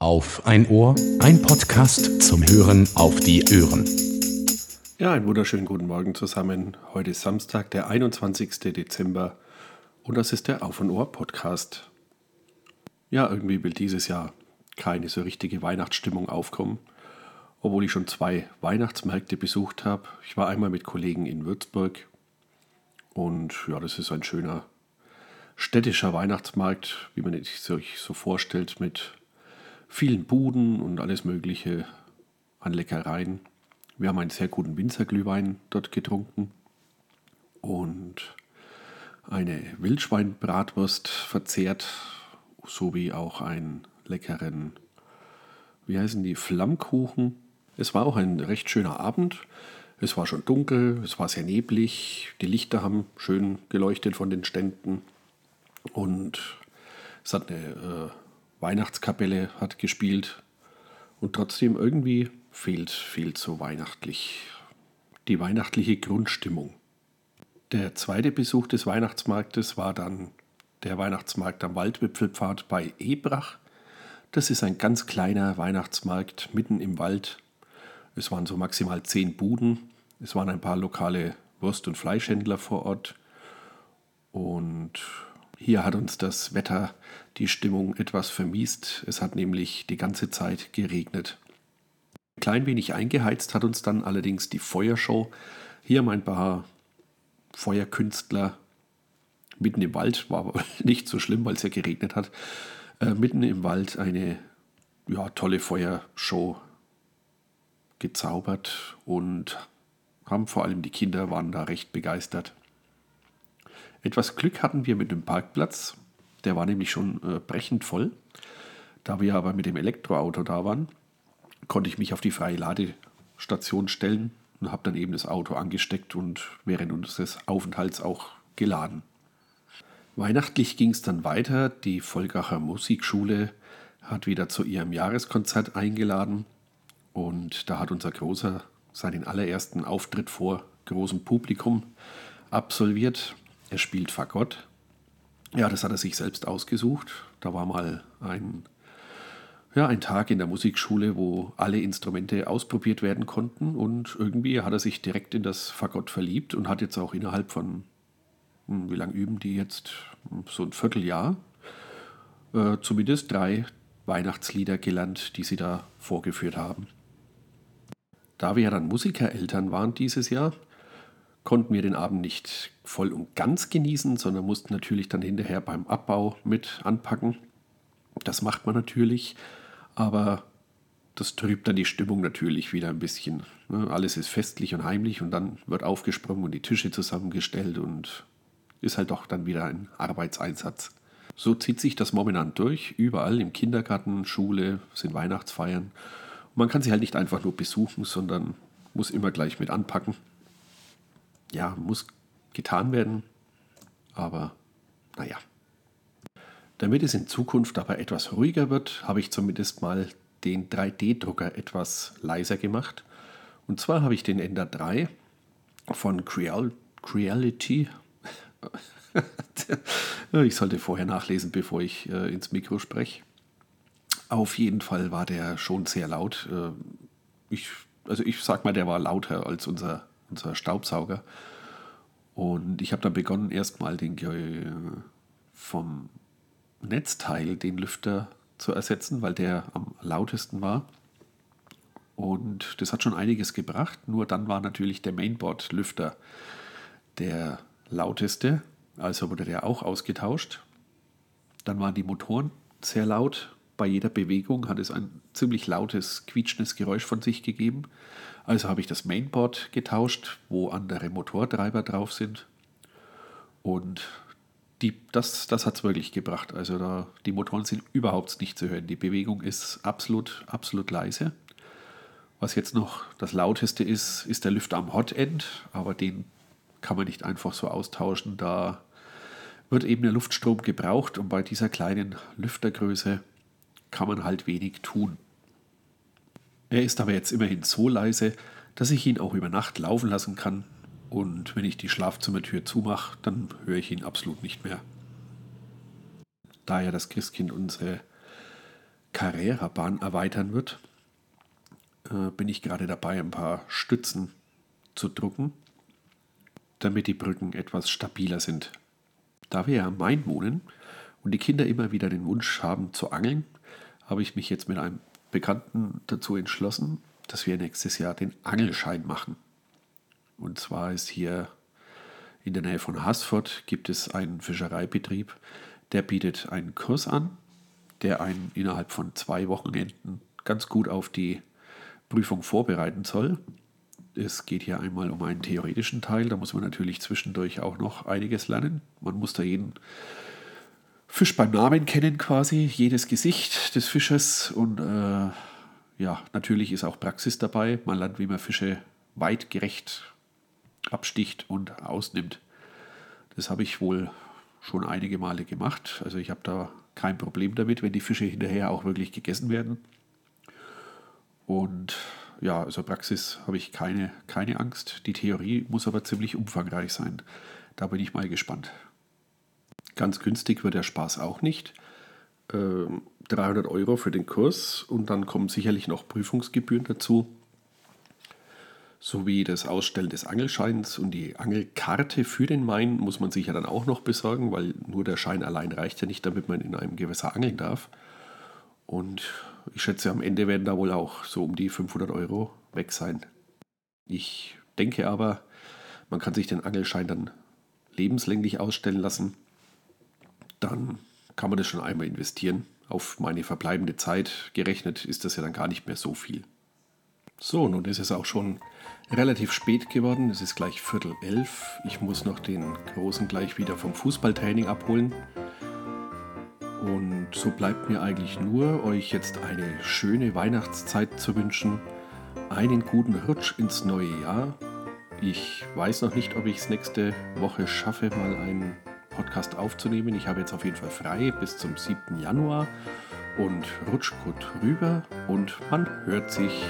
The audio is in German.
Auf ein Ohr, ein Podcast zum Hören auf die Ohren. Ja, einen wunderschönen guten Morgen zusammen. Heute ist Samstag, der 21. Dezember und das ist der Auf ein Ohr Podcast. Ja, irgendwie will dieses Jahr keine so richtige Weihnachtsstimmung aufkommen, obwohl ich schon zwei Weihnachtsmärkte besucht habe. Ich war einmal mit Kollegen in Würzburg und ja, das ist ein schöner städtischer Weihnachtsmarkt, wie man sich so vorstellt, mit vielen Buden und alles Mögliche an Leckereien. Wir haben einen sehr guten Winzerglühwein dort getrunken und eine Wildschweinbratwurst verzehrt, sowie auch einen leckeren, wie heißen die, Flammkuchen. Es war auch ein recht schöner Abend. Es war schon dunkel, es war sehr neblig, die Lichter haben schön geleuchtet von den Ständen und es hat eine äh, Weihnachtskapelle hat gespielt und trotzdem irgendwie fehlt, fehlt so weihnachtlich die weihnachtliche Grundstimmung. Der zweite Besuch des Weihnachtsmarktes war dann der Weihnachtsmarkt am Waldwipfelpfad bei Ebrach. Das ist ein ganz kleiner Weihnachtsmarkt mitten im Wald. Es waren so maximal zehn Buden. Es waren ein paar lokale Wurst- und Fleischhändler vor Ort. Und hier hat uns das Wetter die Stimmung etwas vermiest. Es hat nämlich die ganze Zeit geregnet. Ein klein wenig eingeheizt hat uns dann allerdings die Feuershow. Hier haben ein paar Feuerkünstler mitten im Wald, war aber nicht so schlimm, weil es ja geregnet hat, äh, mitten im Wald eine ja, tolle Feuershow gezaubert und haben vor allem die Kinder waren da recht begeistert. Etwas Glück hatten wir mit dem Parkplatz. Der war nämlich schon äh, brechend voll. Da wir aber mit dem Elektroauto da waren, konnte ich mich auf die freie Ladestation stellen und habe dann eben das Auto angesteckt und während unseres Aufenthalts auch geladen. Weihnachtlich ging es dann weiter. Die Volgacher Musikschule hat wieder zu ihrem Jahreskonzert eingeladen und da hat unser Großer seinen allerersten Auftritt vor großem Publikum absolviert. Er spielt Fagott. Ja, das hat er sich selbst ausgesucht. Da war mal ein, ja, ein Tag in der Musikschule, wo alle Instrumente ausprobiert werden konnten und irgendwie hat er sich direkt in das Fagott verliebt und hat jetzt auch innerhalb von, hm, wie lange üben die jetzt? So ein Vierteljahr, äh, zumindest drei Weihnachtslieder gelernt, die sie da vorgeführt haben. Da wir ja dann Musikereltern waren dieses Jahr, konnten wir den Abend nicht voll und ganz genießen, sondern mussten natürlich dann hinterher beim Abbau mit anpacken. Das macht man natürlich, aber das trübt dann die Stimmung natürlich wieder ein bisschen. Ne? Alles ist festlich und heimlich und dann wird aufgesprungen und die Tische zusammengestellt und ist halt doch dann wieder ein Arbeitseinsatz. So zieht sich das momentan durch. Überall im Kindergarten, Schule sind Weihnachtsfeiern. man kann sie halt nicht einfach nur besuchen, sondern muss immer gleich mit anpacken ja, muss getan werden. Aber naja. Damit es in Zukunft aber etwas ruhiger wird, habe ich zumindest mal den 3D-Drucker etwas leiser gemacht. Und zwar habe ich den Ender 3 von Creal Creality. ich sollte vorher nachlesen, bevor ich äh, ins Mikro spreche. Auf jeden Fall war der schon sehr laut. Äh, ich, also ich sag mal, der war lauter als unser unser Staubsauger. Und ich habe dann begonnen, erstmal den vom Netzteil den Lüfter zu ersetzen, weil der am lautesten war. Und das hat schon einiges gebracht. Nur dann war natürlich der Mainboard-Lüfter der lauteste. Also wurde der auch ausgetauscht. Dann waren die Motoren sehr laut. Bei jeder Bewegung hat es ein ziemlich lautes, quietschendes Geräusch von sich gegeben. Also habe ich das Mainboard getauscht, wo andere Motortreiber drauf sind. Und die, das, das hat es wirklich gebracht. Also da, die Motoren sind überhaupt nicht zu hören. Die Bewegung ist absolut, absolut leise. Was jetzt noch das lauteste ist, ist der Lüfter am Hotend, aber den kann man nicht einfach so austauschen. Da wird eben der Luftstrom gebraucht und bei dieser kleinen Lüftergröße kann man halt wenig tun. Er ist aber jetzt immerhin so leise, dass ich ihn auch über Nacht laufen lassen kann und wenn ich die Schlafzimmertür zumache, dann höre ich ihn absolut nicht mehr. Da ja das Christkind unsere Carrera-Bahn erweitern wird, äh, bin ich gerade dabei, ein paar Stützen zu drucken, damit die Brücken etwas stabiler sind. Da wir ja am Main wohnen und die Kinder immer wieder den Wunsch haben zu angeln, habe ich mich jetzt mit einem Bekannten dazu entschlossen, dass wir nächstes Jahr den Angelschein machen. Und zwar ist hier in der Nähe von Hasford gibt es einen Fischereibetrieb, der bietet einen Kurs an, der einen innerhalb von zwei Wochenenden ganz gut auf die Prüfung vorbereiten soll. Es geht hier einmal um einen theoretischen Teil, da muss man natürlich zwischendurch auch noch einiges lernen. Man muss da jeden Fisch beim Namen kennen quasi, jedes Gesicht des Fisches und äh, ja, natürlich ist auch Praxis dabei. Man lernt, wie man Fische weitgerecht absticht und ausnimmt. Das habe ich wohl schon einige Male gemacht. Also ich habe da kein Problem damit, wenn die Fische hinterher auch wirklich gegessen werden. Und ja, also Praxis habe ich keine, keine Angst. Die Theorie muss aber ziemlich umfangreich sein. Da bin ich mal gespannt. Ganz günstig wird der Spaß auch nicht. 300 ähm, Euro für den Kurs und dann kommen sicherlich noch Prüfungsgebühren dazu, sowie das Ausstellen des Angelscheins und die Angelkarte für den Main muss man sich ja dann auch noch besorgen, weil nur der Schein allein reicht ja nicht, damit man in einem Gewässer angeln darf. Und ich schätze, am Ende werden da wohl auch so um die 500 Euro weg sein. Ich denke aber, man kann sich den Angelschein dann lebenslänglich ausstellen lassen. Dann kann man das schon einmal investieren. Auf meine verbleibende Zeit gerechnet ist das ja dann gar nicht mehr so viel. So, nun ist es auch schon relativ spät geworden. Es ist gleich Viertel elf. Ich muss noch den Großen gleich wieder vom Fußballtraining abholen. Und so bleibt mir eigentlich nur, euch jetzt eine schöne Weihnachtszeit zu wünschen, einen guten Rutsch ins neue Jahr. Ich weiß noch nicht, ob ich es nächste Woche schaffe, mal einen Podcast aufzunehmen. Ich habe jetzt auf jeden Fall frei bis zum 7. Januar und rutscht gut rüber und man hört sich